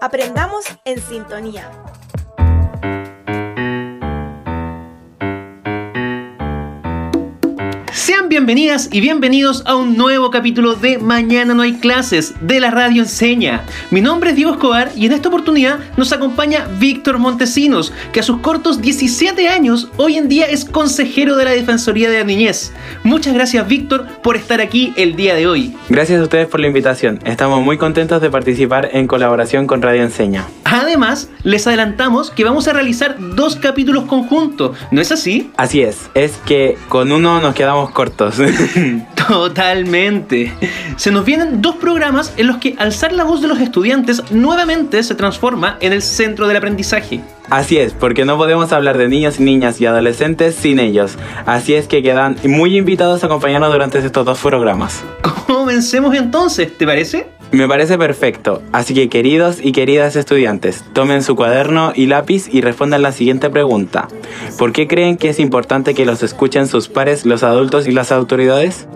Aprendamos en sintonía. Bienvenidas y bienvenidos a un nuevo capítulo de Mañana no hay clases de la Radio Enseña. Mi nombre es Diego Escobar y en esta oportunidad nos acompaña Víctor Montesinos, que a sus cortos 17 años hoy en día es consejero de la Defensoría de la Niñez. Muchas gracias Víctor por estar aquí el día de hoy. Gracias a ustedes por la invitación. Estamos muy contentos de participar en colaboración con Radio Enseña. Además, les adelantamos que vamos a realizar dos capítulos conjuntos, ¿no es así? Así es, es que con uno nos quedamos cortos. Totalmente. Se nos vienen dos programas en los que alzar la voz de los estudiantes nuevamente se transforma en el centro del aprendizaje. Así es, porque no podemos hablar de niños, niñas y adolescentes sin ellos. Así es que quedan muy invitados a acompañarnos durante estos dos programas. Comencemos entonces, ¿te parece? Me parece perfecto, así que queridos y queridas estudiantes, tomen su cuaderno y lápiz y respondan la siguiente pregunta. ¿Por qué creen que es importante que los escuchen sus pares, los adultos y las autoridades?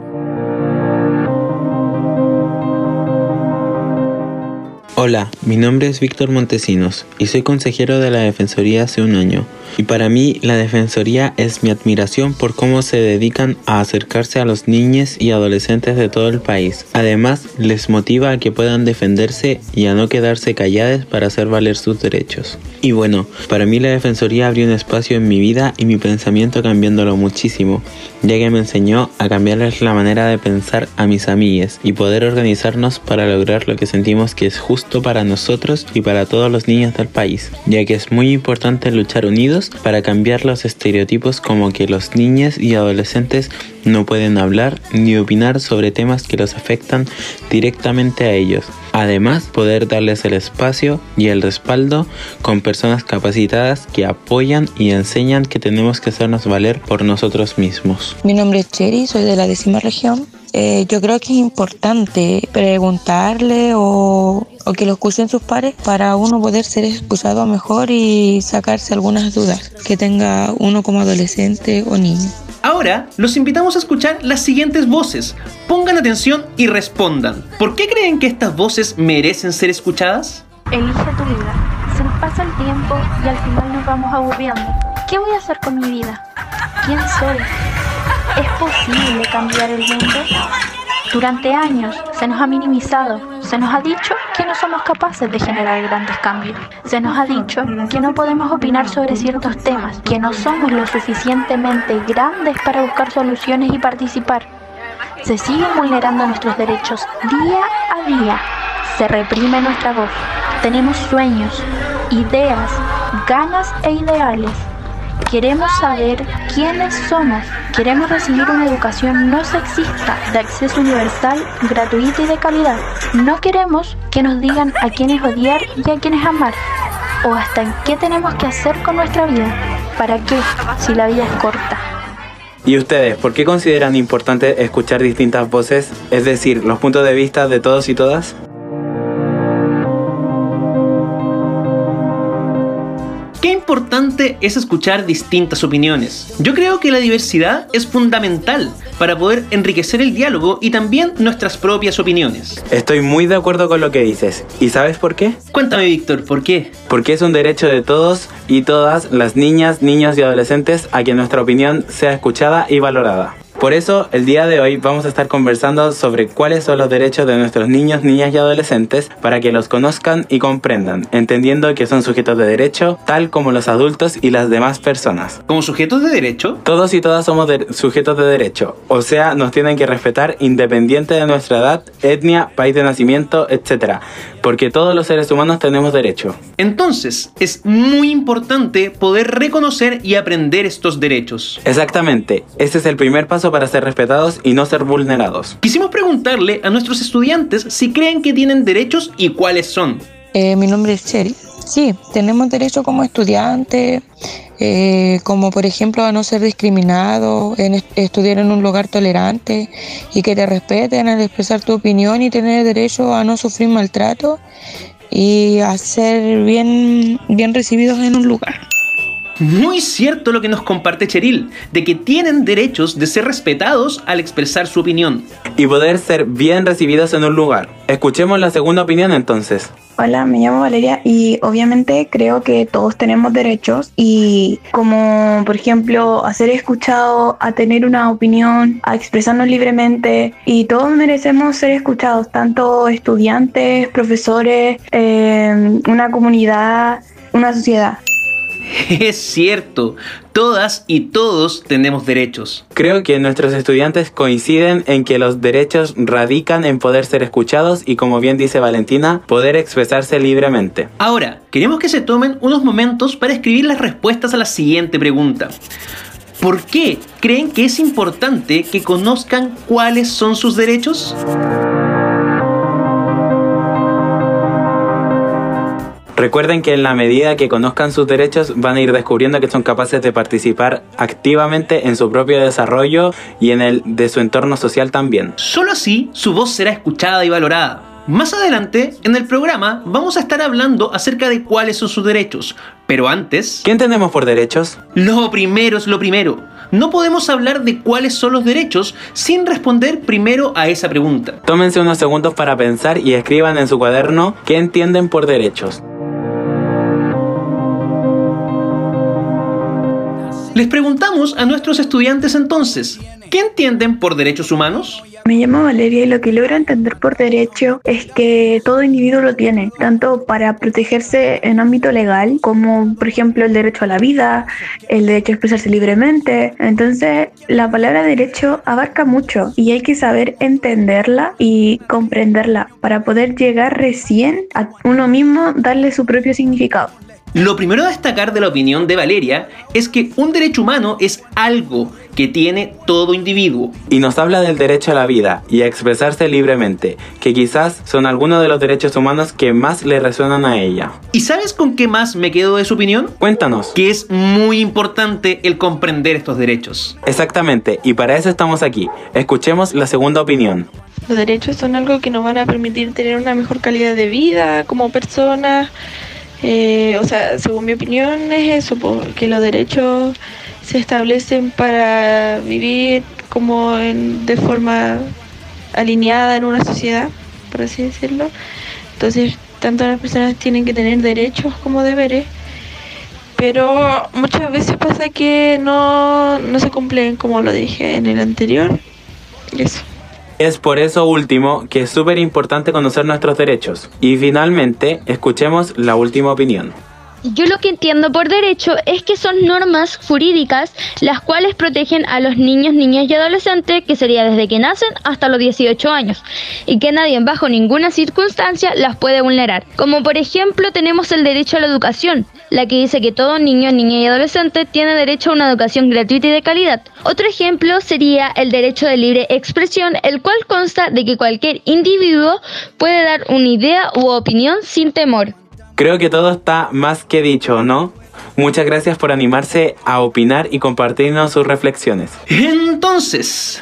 Hola, mi nombre es Víctor Montesinos y soy consejero de la Defensoría hace un año. Y para mí la Defensoría es mi admiración por cómo se dedican a acercarse a los niños y adolescentes de todo el país. Además, les motiva a que puedan defenderse y a no quedarse calladas para hacer valer sus derechos. Y bueno, para mí la Defensoría abrió un espacio en mi vida y mi pensamiento cambiándolo muchísimo, ya que me enseñó a cambiarles la manera de pensar a mis amigas y poder organizarnos para lograr lo que sentimos que es justo para nosotros y para todos los niños del país, ya que es muy importante luchar unidos para cambiar los estereotipos como que los niños y adolescentes no pueden hablar ni opinar sobre temas que los afectan directamente a ellos. Además, poder darles el espacio y el respaldo con personas capacitadas que apoyan y enseñan que tenemos que hacernos valer por nosotros mismos. Mi nombre es Cherry, soy de la décima región. Eh, yo creo que es importante preguntarle o, o, que lo escuchen sus pares para uno poder ser excusado mejor y sacarse algunas dudas que tenga uno como adolescente o niño. Ahora los invitamos a escuchar las siguientes voces. Pongan atención y respondan. ¿Por qué creen que estas voces merecen ser escuchadas? Elige tu vida. Se nos pasa el tiempo y al final nos vamos aburriendo. ¿Qué voy a hacer con mi vida? ¿Quién soy? ¿Es posible cambiar el mundo? Durante años se nos ha minimizado, se nos ha dicho que no somos capaces de generar grandes cambios, se nos ha dicho que no podemos opinar sobre ciertos temas, que no somos lo suficientemente grandes para buscar soluciones y participar. Se siguen vulnerando nuestros derechos día a día, se reprime nuestra voz. Tenemos sueños, ideas, ganas e ideales Queremos saber quiénes somos. Queremos recibir una educación no sexista, de acceso universal, gratuita y de calidad. No queremos que nos digan a quiénes odiar y a quiénes amar. O hasta qué tenemos que hacer con nuestra vida. ¿Para qué? Si la vida es corta. ¿Y ustedes, por qué consideran importante escuchar distintas voces, es decir, los puntos de vista de todos y todas? Importante es escuchar distintas opiniones. Yo creo que la diversidad es fundamental para poder enriquecer el diálogo y también nuestras propias opiniones. Estoy muy de acuerdo con lo que dices. ¿Y sabes por qué? Cuéntame, Víctor, ¿por qué? Porque es un derecho de todos y todas las niñas, niños y adolescentes a que nuestra opinión sea escuchada y valorada. Por eso, el día de hoy vamos a estar conversando sobre cuáles son los derechos de nuestros niños, niñas y adolescentes para que los conozcan y comprendan, entendiendo que son sujetos de derecho, tal como los adultos y las demás personas. ¿Como sujetos de derecho? Todos y todas somos de sujetos de derecho, o sea, nos tienen que respetar independiente de nuestra edad, etnia, país de nacimiento, etc. Porque todos los seres humanos tenemos derecho. Entonces, es muy importante poder reconocer y aprender estos derechos. Exactamente, ese es el primer paso para ser respetados y no ser vulnerados. Quisimos preguntarle a nuestros estudiantes si creen que tienen derechos y cuáles son. Eh, mi nombre es Cheryl. Sí, tenemos derecho como estudiantes, eh, como por ejemplo a no ser discriminado, en estudiar en un lugar tolerante y que te respeten al expresar tu opinión y tener derecho a no sufrir maltrato y a ser bien, bien recibidos en un lugar. Muy cierto lo que nos comparte Cheryl, de que tienen derechos de ser respetados al expresar su opinión. Y poder ser bien recibidos en un lugar. Escuchemos la segunda opinión entonces. Hola, me llamo Valeria y obviamente creo que todos tenemos derechos y como por ejemplo a ser escuchado, a tener una opinión, a expresarnos libremente y todos merecemos ser escuchados, tanto estudiantes, profesores, eh, una comunidad, una sociedad. Es cierto, todas y todos tenemos derechos. Creo que nuestros estudiantes coinciden en que los derechos radican en poder ser escuchados y como bien dice Valentina, poder expresarse libremente. Ahora, queremos que se tomen unos momentos para escribir las respuestas a la siguiente pregunta. ¿Por qué creen que es importante que conozcan cuáles son sus derechos? Recuerden que en la medida que conozcan sus derechos van a ir descubriendo que son capaces de participar activamente en su propio desarrollo y en el de su entorno social también. Solo así su voz será escuchada y valorada. Más adelante, en el programa, vamos a estar hablando acerca de cuáles son sus derechos. Pero antes... ¿Qué entendemos por derechos? Lo primero es lo primero. No podemos hablar de cuáles son los derechos sin responder primero a esa pregunta. Tómense unos segundos para pensar y escriban en su cuaderno qué entienden por derechos. Les preguntamos a nuestros estudiantes entonces, ¿qué entienden por derechos humanos? Me llamo Valeria y lo que logro entender por derecho es que todo individuo lo tiene, tanto para protegerse en ámbito legal, como por ejemplo el derecho a la vida, el derecho a expresarse libremente. Entonces, la palabra derecho abarca mucho y hay que saber entenderla y comprenderla para poder llegar recién a uno mismo darle su propio significado. Lo primero a destacar de la opinión de Valeria es que un derecho humano es algo que tiene todo individuo. Y nos habla del derecho a la vida y a expresarse libremente, que quizás son algunos de los derechos humanos que más le resuenan a ella. ¿Y sabes con qué más me quedo de su opinión? Cuéntanos. Que es muy importante el comprender estos derechos. Exactamente, y para eso estamos aquí. Escuchemos la segunda opinión. Los derechos son algo que nos van a permitir tener una mejor calidad de vida como personas eh, o sea, según mi opinión es eso, porque los derechos se establecen para vivir como en, de forma alineada en una sociedad, por así decirlo. Entonces, tanto las personas tienen que tener derechos como deberes, pero muchas veces pasa que no, no se cumplen como lo dije en el anterior. Eso. Es por eso último que es súper importante conocer nuestros derechos. Y finalmente, escuchemos la última opinión. Yo lo que entiendo por derecho es que son normas jurídicas las cuales protegen a los niños, niñas y adolescentes, que sería desde que nacen hasta los 18 años, y que nadie bajo ninguna circunstancia las puede vulnerar. Como por ejemplo tenemos el derecho a la educación, la que dice que todo niño, niña y adolescente tiene derecho a una educación gratuita y de calidad. Otro ejemplo sería el derecho de libre expresión, el cual consta de que cualquier individuo puede dar una idea u opinión sin temor. Creo que todo está más que dicho, ¿no? Muchas gracias por animarse a opinar y compartirnos sus reflexiones. Entonces,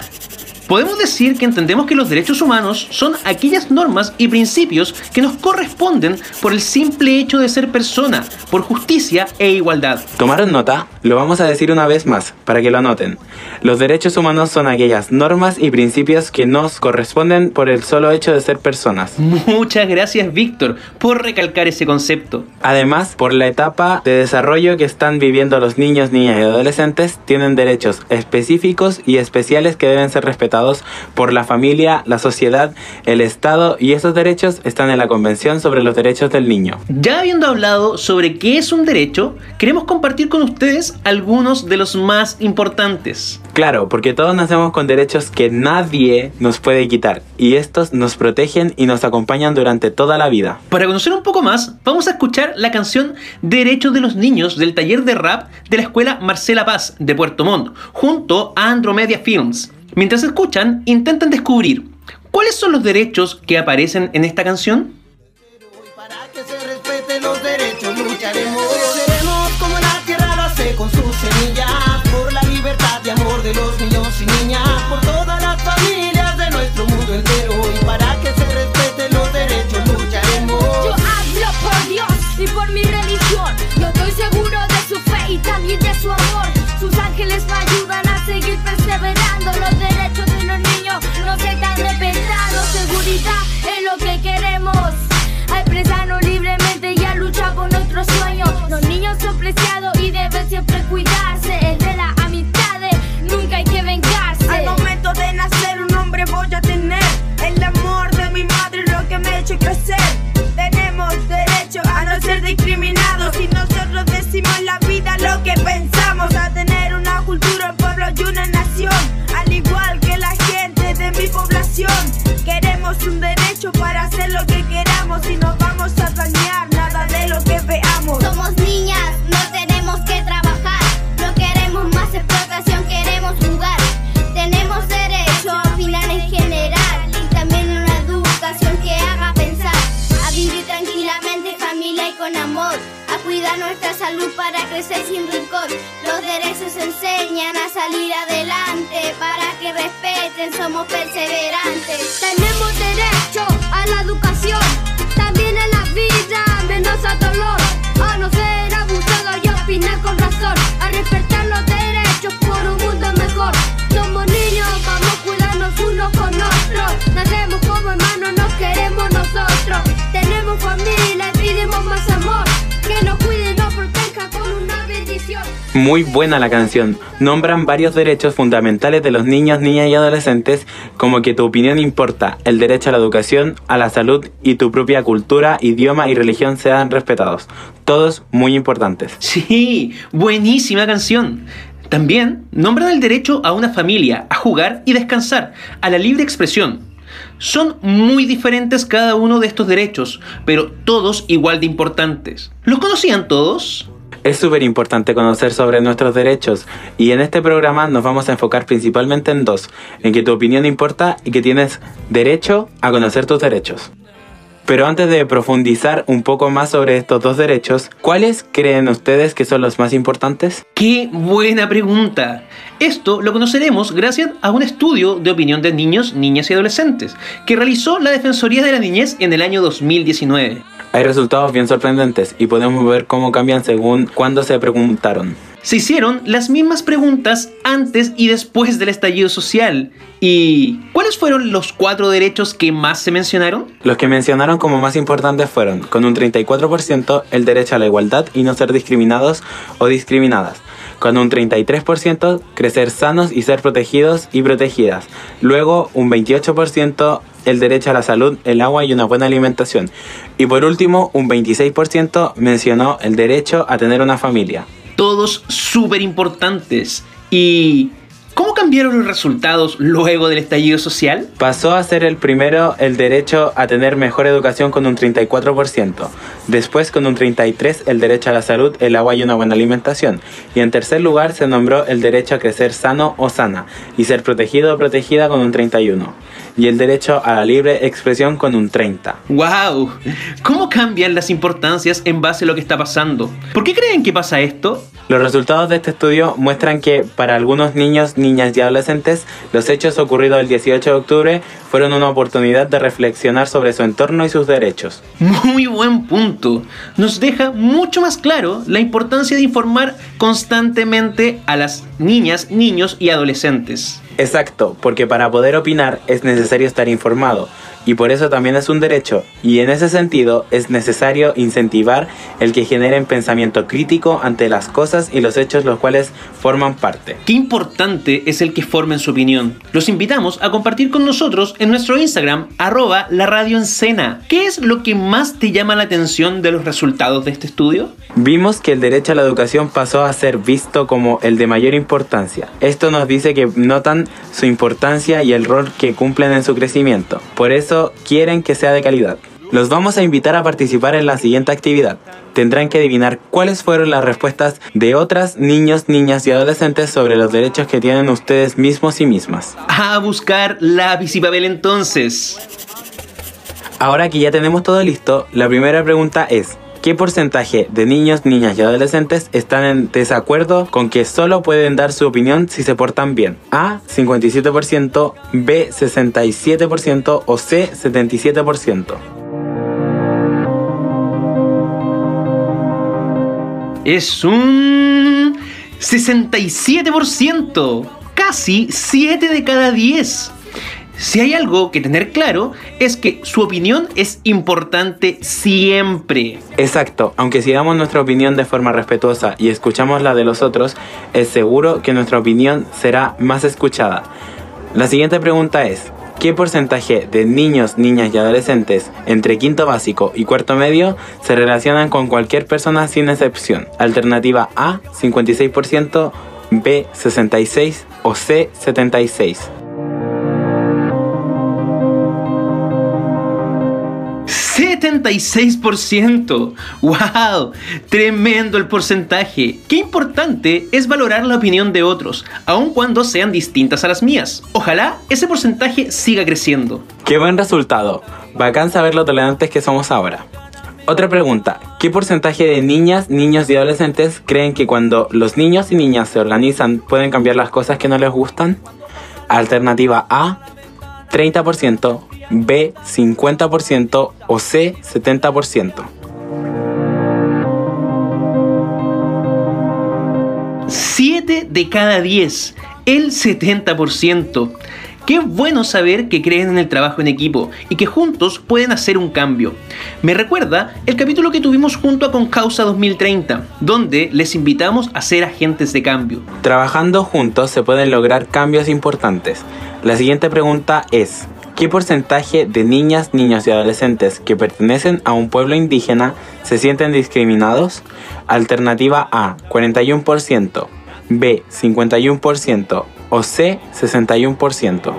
Podemos decir que entendemos que los derechos humanos son aquellas normas y principios que nos corresponden por el simple hecho de ser persona, por justicia e igualdad. ¿Tomaron nota? Lo vamos a decir una vez más, para que lo anoten. Los derechos humanos son aquellas normas y principios que nos corresponden por el solo hecho de ser personas. Muchas gracias, Víctor, por recalcar ese concepto. Además, por la etapa de desarrollo que están viviendo los niños, niñas y adolescentes, tienen derechos específicos y especiales que deben ser respetados por la familia, la sociedad, el Estado y esos derechos están en la Convención sobre los Derechos del Niño. Ya habiendo hablado sobre qué es un derecho, queremos compartir con ustedes algunos de los más importantes. Claro, porque todos nacemos con derechos que nadie nos puede quitar y estos nos protegen y nos acompañan durante toda la vida. Para conocer un poco más, vamos a escuchar la canción Derechos de los Niños del taller de rap de la escuela Marcela Paz de Puerto Montt, junto a Andromedia Films. Mientras escuchan, intenten descubrir cuáles son los derechos que aparecen en esta canción. Para que se respeten los derechos lucharemos. Seremos como la tierra lo hace con sus semillas. Por la libertad y amor de los niños y niñas. Por todas las familias de nuestro mundo entero. Y para que se respeten los derechos lucharemos. Yo hablo por Dios y por mi religión. Yo estoy seguro de su fe y también de su amor. Sus ángeles me ayudan a seguir perseverando. Es lo que queremos. A expresarnos libremente y a luchar por nuestros sueños. Los niños son preciados y deben siempre cuidarse. Sin rincón. Los derechos enseñan a salir adelante. Para que respeten, somos perseverantes. Tenemos derecho a la educación. También a la vida, menos a dolor. A no ser abusado y opinar con razón. A respetar los Muy buena la canción. Nombran varios derechos fundamentales de los niños, niñas y adolescentes, como que tu opinión importa, el derecho a la educación, a la salud y tu propia cultura, idioma y religión sean respetados. Todos muy importantes. Sí, buenísima canción. También nombran el derecho a una familia, a jugar y descansar, a la libre expresión. Son muy diferentes cada uno de estos derechos, pero todos igual de importantes. ¿Los conocían todos? Es súper importante conocer sobre nuestros derechos y en este programa nos vamos a enfocar principalmente en dos, en que tu opinión importa y que tienes derecho a conocer tus derechos. Pero antes de profundizar un poco más sobre estos dos derechos, ¿cuáles creen ustedes que son los más importantes? ¡Qué buena pregunta! Esto lo conoceremos gracias a un estudio de opinión de niños, niñas y adolescentes que realizó la Defensoría de la Niñez en el año 2019. Hay resultados bien sorprendentes y podemos ver cómo cambian según cuándo se preguntaron. Se hicieron las mismas preguntas antes y después del estallido social. ¿Y cuáles fueron los cuatro derechos que más se mencionaron? Los que mencionaron como más importantes fueron, con un 34%, el derecho a la igualdad y no ser discriminados o discriminadas. Con un 33%, crecer sanos y ser protegidos y protegidas. Luego, un 28%, el derecho a la salud, el agua y una buena alimentación. Y por último, un 26% mencionó el derecho a tener una familia. Todos súper importantes. ¿Y cómo cambiaron los resultados luego del estallido social? Pasó a ser el primero el derecho a tener mejor educación con un 34%. Después con un 33% el derecho a la salud, el agua y una buena alimentación. Y en tercer lugar se nombró el derecho a crecer sano o sana y ser protegido o protegida con un 31%. Y el derecho a la libre expresión con un 30%. ¡Wow! ¿Cómo cambian las importancias en base a lo que está pasando? ¿Por qué creen que pasa esto? Los resultados de este estudio muestran que para algunos niños, niñas y adolescentes, los hechos ocurridos el 18 de octubre fueron una oportunidad de reflexionar sobre su entorno y sus derechos. Muy buen punto. Nos deja mucho más claro la importancia de informar constantemente a las niñas, niños y adolescentes. Exacto, porque para poder opinar es necesario estar informado y por eso también es un derecho y en ese sentido es necesario incentivar el que generen pensamiento crítico ante las cosas y los hechos los cuales forman parte. Qué importante es el que formen su opinión. Los invitamos a compartir con nosotros en nuestro Instagram arroba la radio en cena. ¿Qué es lo que más te llama la atención de los resultados de este estudio? Vimos que el derecho a la educación pasó a ser visto como el de mayor importancia. Esto nos dice que notan su importancia y el rol que cumplen en su crecimiento. Por eso quieren que sea de calidad. Los vamos a invitar a participar en la siguiente actividad. Tendrán que adivinar cuáles fueron las respuestas de otras niños, niñas y adolescentes sobre los derechos que tienen ustedes mismos y mismas. A buscar lápiz y papel entonces. Ahora que ya tenemos todo listo, la primera pregunta es, ¿qué porcentaje de niños, niñas y adolescentes están en desacuerdo con que solo pueden dar su opinión si se portan bien? A, 57%, B, 67% o C, 77%. Es un 67%, casi 7 de cada 10. Si hay algo que tener claro es que su opinión es importante siempre. Exacto, aunque si damos nuestra opinión de forma respetuosa y escuchamos la de los otros, es seguro que nuestra opinión será más escuchada. La siguiente pregunta es, ¿qué porcentaje de niños, niñas y adolescentes entre quinto básico y cuarto medio se relacionan con cualquier persona sin excepción? Alternativa A, 56%, B, 66% o C, 76%. 76%. ¡Wow! Tremendo el porcentaje. Qué importante es valorar la opinión de otros, aun cuando sean distintas a las mías. Ojalá ese porcentaje siga creciendo. ¡Qué buen resultado! Bacán saber lo tolerantes que somos ahora. Otra pregunta, ¿qué porcentaje de niñas, niños y adolescentes creen que cuando los niños y niñas se organizan pueden cambiar las cosas que no les gustan? Alternativa A, 30%, B, 50% o C, 70%. 7 de cada 10, el 70%. Qué bueno saber que creen en el trabajo en equipo y que juntos pueden hacer un cambio. Me recuerda el capítulo que tuvimos junto a Concausa 2030, donde les invitamos a ser agentes de cambio. Trabajando juntos se pueden lograr cambios importantes. La siguiente pregunta es, ¿qué porcentaje de niñas, niños y adolescentes que pertenecen a un pueblo indígena se sienten discriminados? Alternativa A, 41%, B, 51% o C, 61%.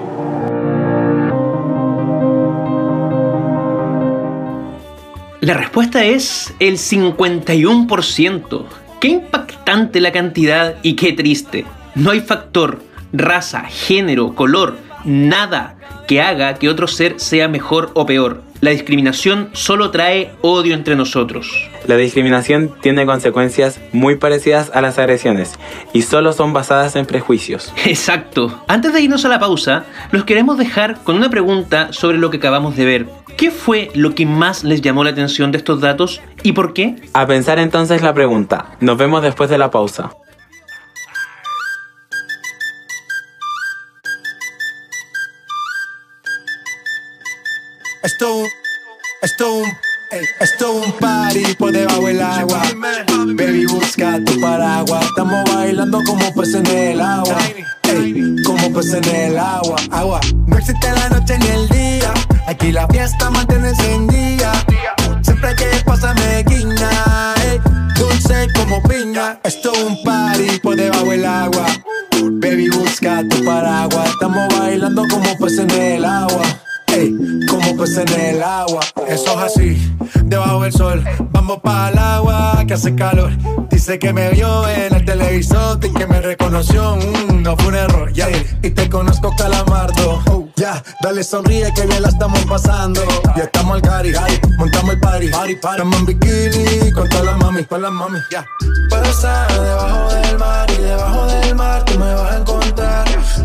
La respuesta es el 51%. Qué impactante la cantidad y qué triste. No hay factor, raza, género, color, nada que haga que otro ser sea mejor o peor. La discriminación solo trae odio entre nosotros. La discriminación tiene consecuencias muy parecidas a las agresiones y solo son basadas en prejuicios. Exacto. Antes de irnos a la pausa, los queremos dejar con una pregunta sobre lo que acabamos de ver. ¿Qué fue lo que más les llamó la atención de estos datos y por qué? A pensar entonces la pregunta. Nos vemos después de la pausa. Esto, esto, esto un party por debajo del agua. Baby, busca tu paraguas. Estamos bailando como peces en el agua. Como peces en el agua. Agua. No existe la noche ni el día. Aquí la fiesta mantiene encendida. Siempre que pasa me guiña. ey, dulce como piña. Esto un party por debajo del agua. Baby, busca tu paraguas. Estamos bailando como peces en el agua. Peces en el agua. Eso es así, debajo del sol. Vamos para el agua que hace calor. Dice que me vio en el televisor y que me reconoció. Mm, no fue un error, ya. Y te conozco, calamardo. Oh, ya, dale sonríe que bien la estamos pasando. Ya estamos al cari, montamos el party. party, party. Estamos en bikini con todas las mami, con las mami. Ya. Puedo estar debajo del mar y debajo del mar tú me vas a encontrar.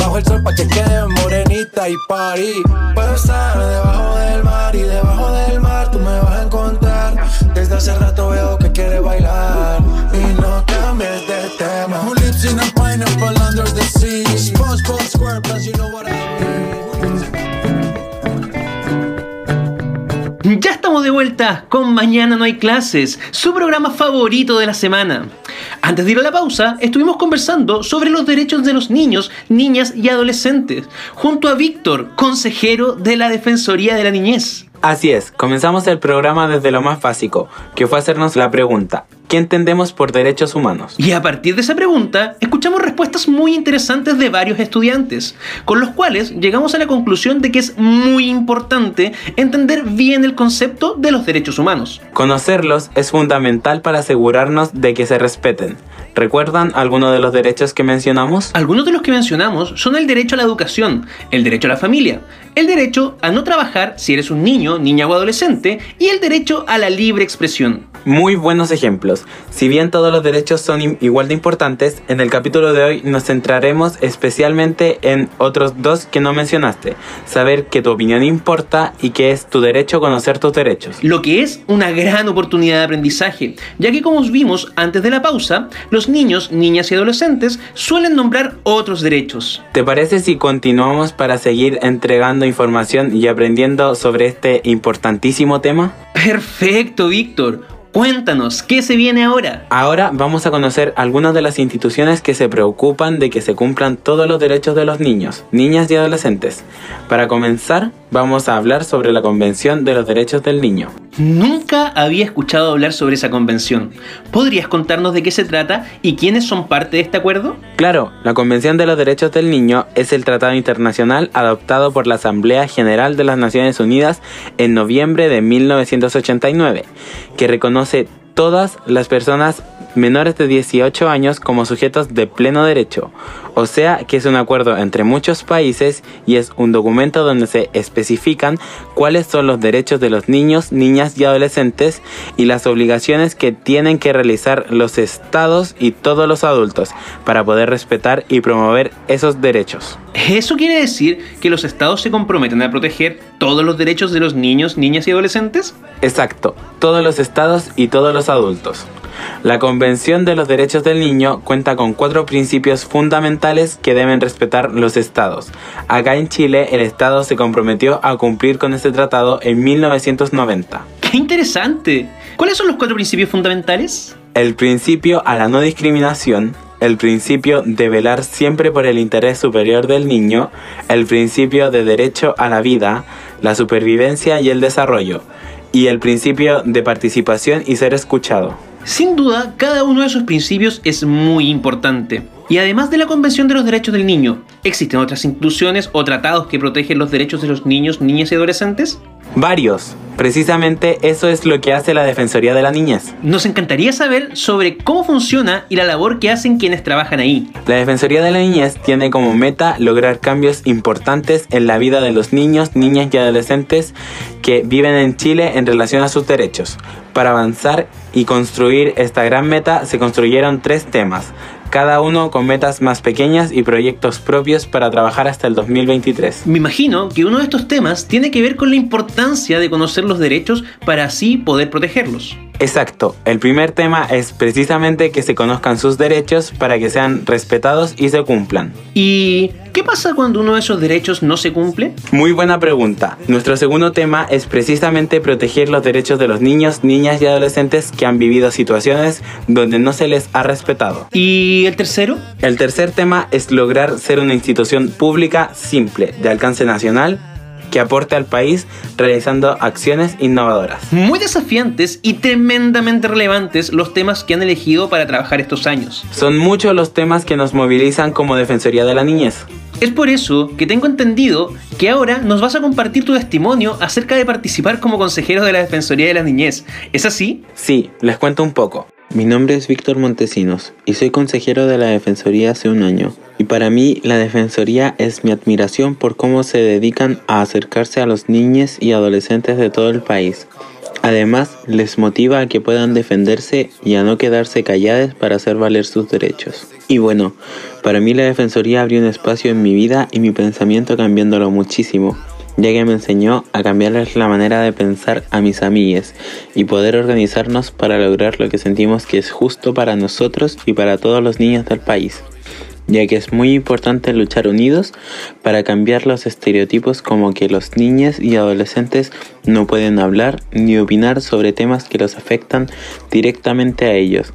Bajo el sol pa' que quede morenita y party. Puedo estar debajo del mar y debajo del mar tú me vas a encontrar. Desde hace rato veo que quieres bailar y no cambies de tema. Who lives in a pineapple under the sea? SpongeBob SquarePants, you know what I mean. Ya estamos de vuelta con Mañana no hay clases, su programa favorito de la semana. Antes de ir a la pausa, estuvimos conversando sobre los derechos de los niños, niñas y adolescentes, junto a Víctor, consejero de la Defensoría de la Niñez. Así es, comenzamos el programa desde lo más básico, que fue hacernos la pregunta, ¿qué entendemos por derechos humanos? Y a partir de esa pregunta, escuchamos respuestas muy interesantes de varios estudiantes, con los cuales llegamos a la conclusión de que es muy importante entender bien el concepto de los derechos humanos. Conocerlos es fundamental para asegurarnos de que se respeten. ¿Recuerdan algunos de los derechos que mencionamos? Algunos de los que mencionamos son el derecho a la educación, el derecho a la familia, el derecho a no trabajar si eres un niño, niña o adolescente y el derecho a la libre expresión. Muy buenos ejemplos. Si bien todos los derechos son igual de importantes, en el capítulo de hoy nos centraremos especialmente en otros dos que no mencionaste. Saber que tu opinión importa y que es tu derecho a conocer tus derechos. Lo que es una gran oportunidad de aprendizaje, ya que como vimos antes de la pausa, los niños, niñas y adolescentes suelen nombrar otros derechos. ¿Te parece si continuamos para seguir entregando información y aprendiendo sobre este importantísimo tema? Perfecto, Víctor. Cuéntanos, ¿qué se viene ahora? Ahora vamos a conocer algunas de las instituciones que se preocupan de que se cumplan todos los derechos de los niños, niñas y adolescentes. Para comenzar, vamos a hablar sobre la Convención de los Derechos del Niño. Nunca había escuchado hablar sobre esa convención. ¿Podrías contarnos de qué se trata y quiénes son parte de este acuerdo? Claro, la Convención de los Derechos del Niño es el tratado internacional adoptado por la Asamblea General de las Naciones Unidas en noviembre de 1989, que reconoce todas las personas menores de 18 años como sujetos de pleno derecho, o sea que es un acuerdo entre muchos países y es un documento donde se especifican cuáles son los derechos de los niños, niñas y adolescentes y las obligaciones que tienen que realizar los estados y todos los adultos para poder respetar y promover esos derechos. ¿Eso quiere decir que los estados se comprometen a proteger todos los derechos de los niños, niñas y adolescentes? Exacto, todos los estados y todos los adultos. La Convención de los Derechos del Niño cuenta con cuatro principios fundamentales que deben respetar los estados. Acá en Chile el estado se comprometió a cumplir con este tratado en 1990. ¡Qué interesante! ¿Cuáles son los cuatro principios fundamentales? El principio a la no discriminación, el principio de velar siempre por el interés superior del niño, el principio de derecho a la vida, la supervivencia y el desarrollo, y el principio de participación y ser escuchado. Sin duda, cada uno de esos principios es muy importante. Y además de la Convención de los Derechos del Niño, ¿existen otras instituciones o tratados que protegen los derechos de los niños, niñas y adolescentes? Varios. Precisamente eso es lo que hace la Defensoría de la Niñez. Nos encantaría saber sobre cómo funciona y la labor que hacen quienes trabajan ahí. La Defensoría de la Niñez tiene como meta lograr cambios importantes en la vida de los niños, niñas y adolescentes que viven en Chile en relación a sus derechos. Para avanzar y construir esta gran meta se construyeron tres temas, cada uno con metas más pequeñas y proyectos propios para trabajar hasta el 2023. Me imagino que uno de estos temas tiene que ver con la importancia de conocer los derechos para así poder protegerlos. Exacto, el primer tema es precisamente que se conozcan sus derechos para que sean respetados y se cumplan. ¿Y qué pasa cuando uno de esos derechos no se cumple? Muy buena pregunta. Nuestro segundo tema es precisamente proteger los derechos de los niños, niñas y adolescentes que han vivido situaciones donde no se les ha respetado. ¿Y el tercero? El tercer tema es lograr ser una institución pública simple, de alcance nacional, que aporte al país realizando acciones innovadoras. Muy desafiantes y tremendamente relevantes los temas que han elegido para trabajar estos años. Son muchos los temas que nos movilizan como Defensoría de la Niñez. Es por eso que tengo entendido que ahora nos vas a compartir tu testimonio acerca de participar como consejero de la Defensoría de la Niñez. ¿Es así? Sí, les cuento un poco. Mi nombre es Víctor Montesinos y soy consejero de la Defensoría hace un año. Y para mí la Defensoría es mi admiración por cómo se dedican a acercarse a los niños y adolescentes de todo el país. Además, les motiva a que puedan defenderse y a no quedarse calladas para hacer valer sus derechos. Y bueno, para mí la Defensoría abrió un espacio en mi vida y mi pensamiento cambiándolo muchísimo ya que me enseñó a cambiarles la manera de pensar a mis amigues y poder organizarnos para lograr lo que sentimos que es justo para nosotros y para todos los niños del país. Ya que es muy importante luchar unidos para cambiar los estereotipos como que los niños y adolescentes no pueden hablar ni opinar sobre temas que los afectan directamente a ellos.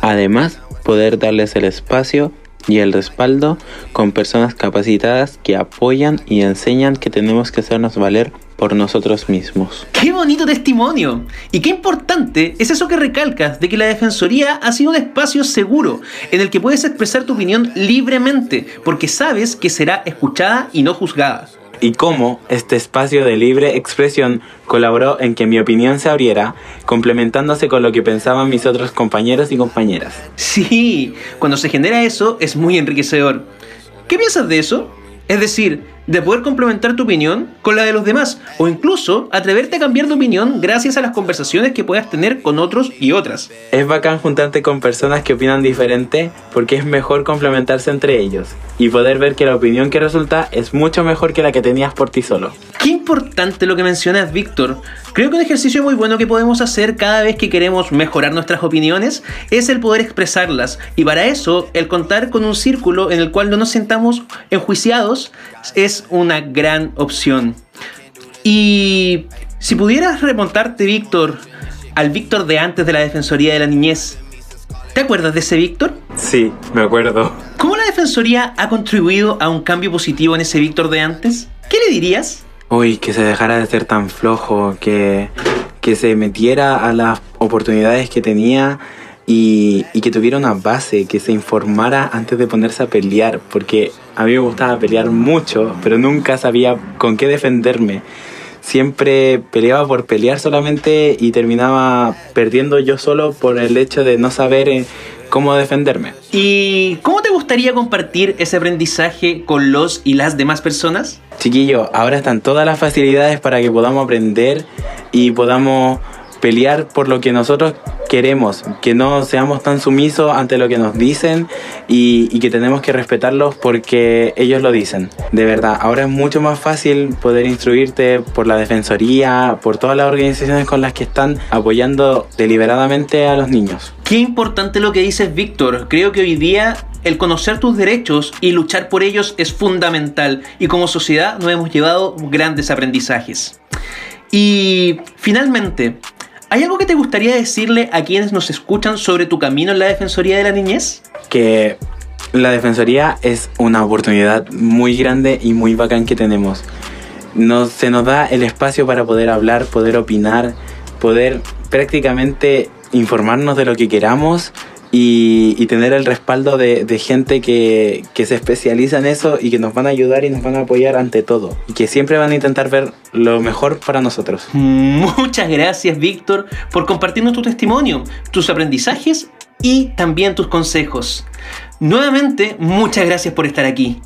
Además, poder darles el espacio y el respaldo con personas capacitadas que apoyan y enseñan que tenemos que hacernos valer por nosotros mismos. ¡Qué bonito testimonio! Y qué importante es eso que recalcas de que la Defensoría ha sido un espacio seguro en el que puedes expresar tu opinión libremente porque sabes que será escuchada y no juzgada. Y cómo este espacio de libre expresión colaboró en que mi opinión se abriera, complementándose con lo que pensaban mis otros compañeros y compañeras. Sí, cuando se genera eso es muy enriquecedor. ¿Qué piensas de eso? Es decir, de poder complementar tu opinión con la de los demás o incluso atreverte a cambiar de opinión gracias a las conversaciones que puedas tener con otros y otras. Es bacán juntarte con personas que opinan diferente porque es mejor complementarse entre ellos y poder ver que la opinión que resulta es mucho mejor que la que tenías por ti solo. Qué importante lo que mencionas, Víctor. Creo que un ejercicio muy bueno que podemos hacer cada vez que queremos mejorar nuestras opiniones es el poder expresarlas. Y para eso, el contar con un círculo en el cual no nos sentamos enjuiciados es una gran opción. Y si pudieras remontarte, Víctor, al Víctor de antes de la Defensoría de la Niñez, ¿te acuerdas de ese Víctor? Sí, me acuerdo. ¿Cómo la Defensoría ha contribuido a un cambio positivo en ese Víctor de antes? ¿Qué le dirías? Uy, que se dejara de ser tan flojo, que, que se metiera a las oportunidades que tenía y, y, que tuviera una base, que se informara antes de ponerse a pelear, porque a mí me gustaba pelear mucho, pero nunca sabía con qué defenderme. Siempre peleaba por pelear solamente y terminaba perdiendo yo solo por el hecho de no saber eh, cómo defenderme. ¿Y cómo te gustaría compartir ese aprendizaje con los y las demás personas? Chiquillo, ahora están todas las facilidades para que podamos aprender y podamos pelear por lo que nosotros queremos, que no seamos tan sumisos ante lo que nos dicen y, y, que tenemos que respetarlos porque ellos lo dicen. De verdad, ahora es mucho más fácil poder instruirte por la Defensoría, por todas las organizaciones con las que están apoyando deliberadamente a los niños. Qué importante lo que dices, Víctor. Creo que hoy día el conocer tus derechos y luchar por ellos es fundamental y como sociedad nos hemos llevado grandes aprendizajes. Y finalmente, ¿Hay algo que te gustaría decirle a quienes nos escuchan sobre tu camino en la Defensoría de la Niñez? Que la Defensoría es una oportunidad muy grande y muy bacán que tenemos. Nos, se nos da el espacio para poder hablar, poder opinar, poder prácticamente informarnos de lo que queramos y, tener el respaldo de, de gente que, que, se especializa en eso y que nos van a ayudar y nos van a apoyar ante todo. Y que siempre van a intentar ver lo mejor para nosotros. Muchas gracias, Víctor, por compartirnos tu testimonio, tus aprendizajes y también tus consejos. Nuevamente, muchas gracias por estar aquí.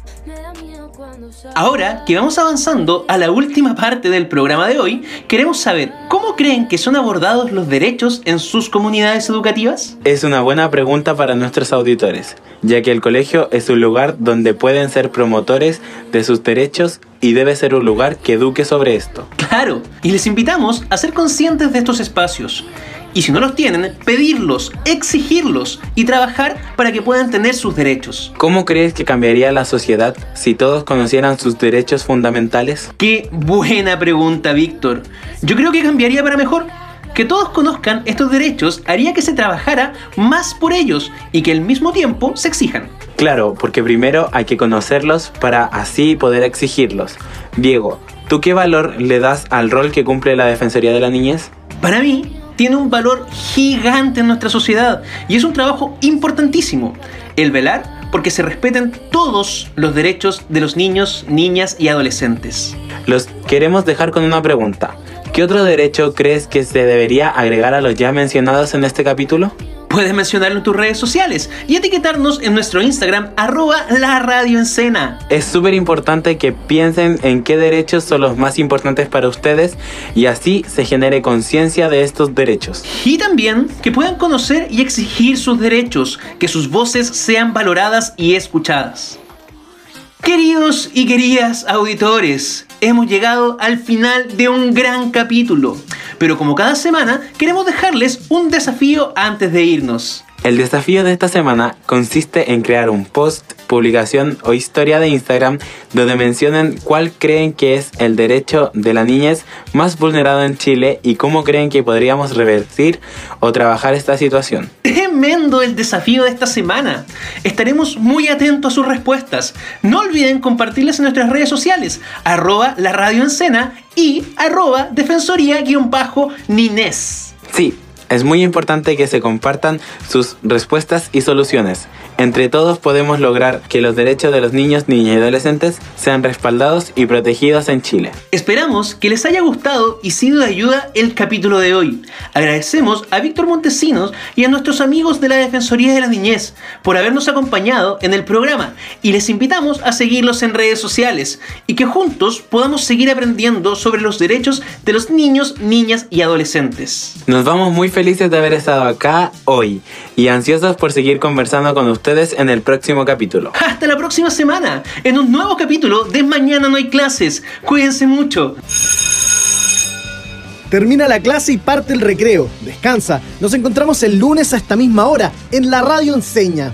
Ahora que vamos avanzando a la última parte del programa de hoy, queremos saber cómo creen que son abordados los derechos en sus comunidades educativas. Es una buena pregunta para nuestros auditores, ya que el colegio es un lugar donde pueden ser promotores de sus derechos y debe ser un lugar que eduque sobre esto. Claro, y les invitamos a ser conscientes de estos espacios y si no los tienen, pedirlos, exigirlos y trabajar para que puedan tener sus derechos. ¿Cómo crees que cambiaría la sociedad si todos conocieran sus derechos fundamentales? Qué buena pregunta, Víctor. Yo creo que cambiaría para mejor. Que todos conozcan estos derechos haría que se trabajara más por ellos y que al mismo tiempo se exijan. Claro, porque primero hay que conocerlos para así poder exigirlos. Diego, ¿tú qué valor le das al rol que cumple la Defensoría de la Niñez? Para mí, tiene un valor gigante en nuestra sociedad y es un trabajo importantísimo. El velar porque se respeten todos los derechos de los niños, niñas y adolescentes. Los queremos dejar con una pregunta. ¿Qué otro derecho crees que se debería agregar a los ya mencionados en este capítulo? Puedes mencionarlo en tus redes sociales y etiquetarnos en nuestro Instagram arroba la radio Es súper importante que piensen en qué derechos son los más importantes para ustedes y así se genere conciencia de estos derechos. Y también que puedan conocer y exigir sus derechos, que sus voces sean valoradas y escuchadas. Queridos y queridas auditores, hemos llegado al final de un gran capítulo, pero como cada semana queremos dejarles un desafío antes de irnos. El desafío de esta semana consiste en crear un post, publicación o historia de Instagram donde mencionen cuál creen que es el derecho de la niñez más vulnerado en Chile y cómo creen que podríamos revertir o trabajar esta situación. Tremendo el desafío de esta semana. Estaremos muy atentos a sus respuestas. No olviden compartirlas en nuestras redes sociales, arroba la radio y arroba defensoría-nines. Sí, es muy importante que se compartan sus respuestas y soluciones. Entre todos podemos lograr que los derechos de los niños, niñas y adolescentes sean respaldados y protegidos en Chile. Esperamos que les haya gustado y sido de ayuda el capítulo de hoy. Agradecemos a Víctor Montesinos y a nuestros amigos de la Defensoría de la Niñez por habernos acompañado en el programa y les invitamos a seguirlos en redes sociales y que juntos podamos seguir aprendiendo sobre los derechos de los niños, niñas y adolescentes. Nos vamos muy felices de haber estado acá hoy y ansiosos por seguir conversando con ustedes en el próximo capítulo. Hasta la próxima semana, en un nuevo capítulo de Mañana no hay clases. Cuídense mucho. Termina la clase y parte el recreo. Descansa. Nos encontramos el lunes a esta misma hora en la radio enseña.